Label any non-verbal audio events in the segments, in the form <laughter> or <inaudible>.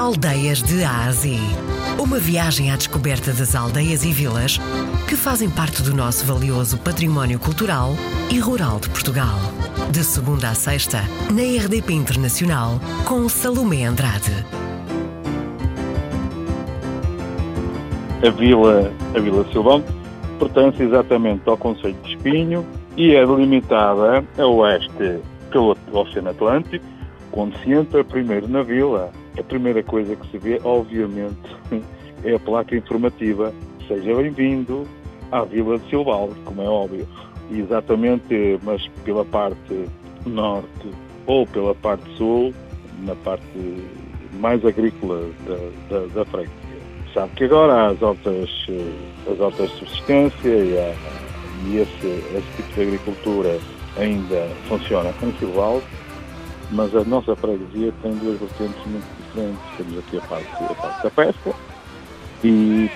Aldeias de Ásia. Uma viagem à descoberta das aldeias e vilas que fazem parte do nosso valioso património cultural e rural de Portugal. De segunda a sexta, na RDP Internacional, com Salomé Andrade. A Vila, a Vila Silvão pertence exatamente ao Conselho de Espinho e é delimitada a oeste pelo Oceano Atlântico, quando se entra primeiro na vila, a primeira coisa que se vê, obviamente, <laughs> é a placa informativa. Seja bem-vindo à Vila de Silvalde, como é óbvio. Exatamente, mas pela parte norte ou pela parte sul, na parte mais agrícola da, da, da freguesia. Sabe que agora as hortas, as hortas de subsistência e, e esse, esse tipo de agricultura ainda funciona em Silvalde, mas a nossa freguesia tem duas vertentes muito diferentes. Temos aqui a parte, a parte da pesca e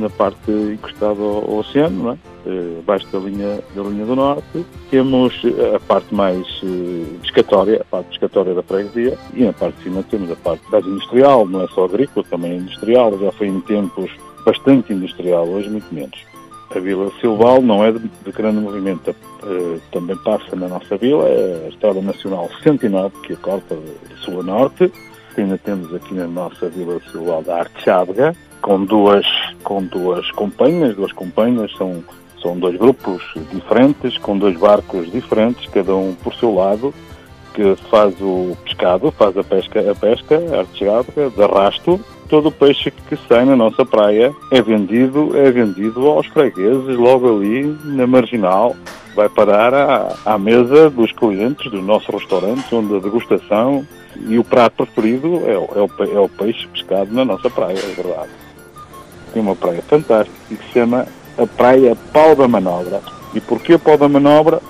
na parte encostada ao, oceano, é? Eh, abaixo da linha, da linha do norte, temos a parte mais uh, pescatória, a parte pescatória da freguesia, e na parte de cima temos a parte mais industrial, não é só agrícola, também é industrial, já foi em tempos bastante industrial, hoje muito menos. A Vila Silval não é de, de grande movimento, uh, também passa na nossa vila, é a Estrada Nacional 109, que a corta de sul a norte, ainda temos aqui na nossa Vila Silval da Arte Chábega, com duas, com duas companhias, duas companhias, são são dois grupos diferentes, com dois barcos diferentes, cada um por seu lado, que faz o pescado, faz a pesca, a pesca artesada, de arrasto. Todo o peixe que sai na nossa praia é vendido, é vendido aos fregueses, logo ali na marginal. Vai parar à, à mesa dos clientes do nosso restaurante, onde a degustação e o prato preferido é, é, o, é o peixe pescado na nossa praia, é verdade. Tem uma praia fantástica que se chama a praia Pau da Manobra. E porquê Pau da Manobra?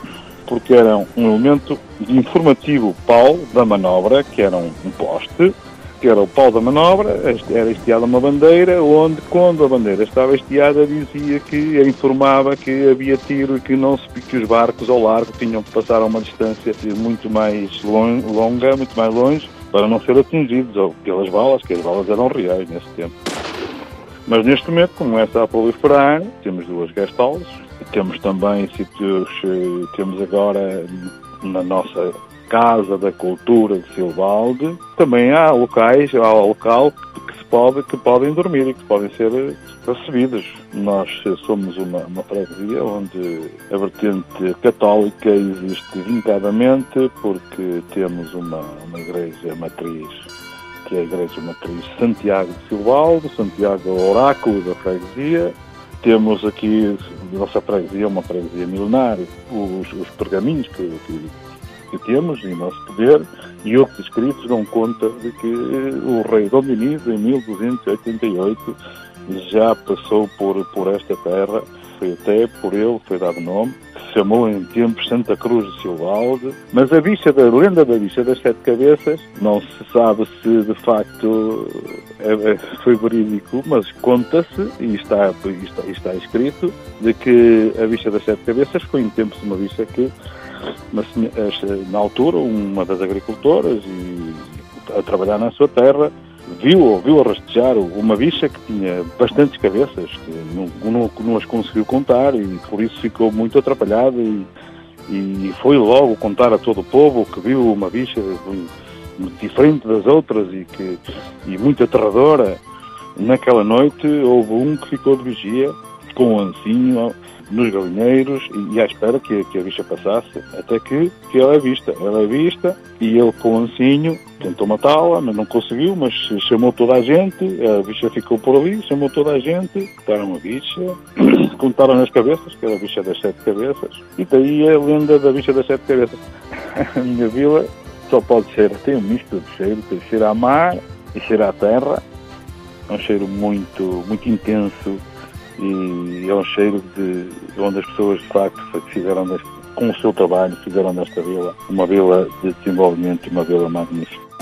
Porque era um elemento informativo pau da manobra, que era um, poste, que era o pau da manobra, era estiada uma bandeira, onde quando a bandeira estava estiada dizia que, informava que havia tiro e que, não se, que os barcos ao largo tinham que passar a uma distância muito mais longa, muito mais longe, para não ser atingidos pelas balas, que as balas eram reais nesse tempo. Mas neste momento começa a proliferar, temos duas houses, temos também sítios, eh, temos agora na nossa Casa da Cultura de Silvalde, também há locais, há local que se pode, que podem dormir e que podem ser recebidos. Nós somos uma, uma freguesia onde a vertente católica existe vincadamente porque temos uma, uma igreja matriz que é a Igreja Matriz Santiago de Silvaldo, Santiago Oráculo da Freguesia. Temos aqui, nossa freguesia, uma freguesia milenária, os, os pergaminhos que, que, que, temos em nosso poder e outros escritos dão conta de que o rei Dom em 1288, já passou por, por esta terra, foi até por ele, foi dado nome, chamou em tempos Santa Cruz de Silvalde, mas a bicha da lenda da bicha das sete cabeças, não se sabe se de facto é, é, foi verídico, mas conta-se, e está, está, está escrito, de que a bicha das sete cabeças foi em tempos uma bicha que, na altura, uma das agricultoras, e a trabalhar na sua terra, viu, viu a rastejar uma bicha que tinha bastantes cabeças, que não, não, não as conseguiu contar e por isso ficou muito atrapalhada e, e foi logo contar a todo o povo que viu uma bicha diferente das outras e, que, e muito aterradora. Naquela noite houve um que ficou de vigia com um ancinho nos galinheiros e, à espera que, que, a bicha passasse, até que, que ela é vista. Ela é vista e ele com o ancinho tentou matá-la, mas não conseguiu, mas chamou toda a gente, a bicha ficou por ali, chamou toda a gente, contaram a bicha, <coughs> contaram as cabeças, que era a bicha das sete cabeças, e daí a lenda da bicha das sete cabeças. <laughs> a minha vila só pode ser, tem um misto de cheiro, tem cheiro a mar e cheiro à terra, é um cheiro muito, muito intenso, e é um cheiro de onde as pessoas de facto fizeram com o seu trabalho fizeram desta vila uma vila de desenvolvimento e uma vila magnífica.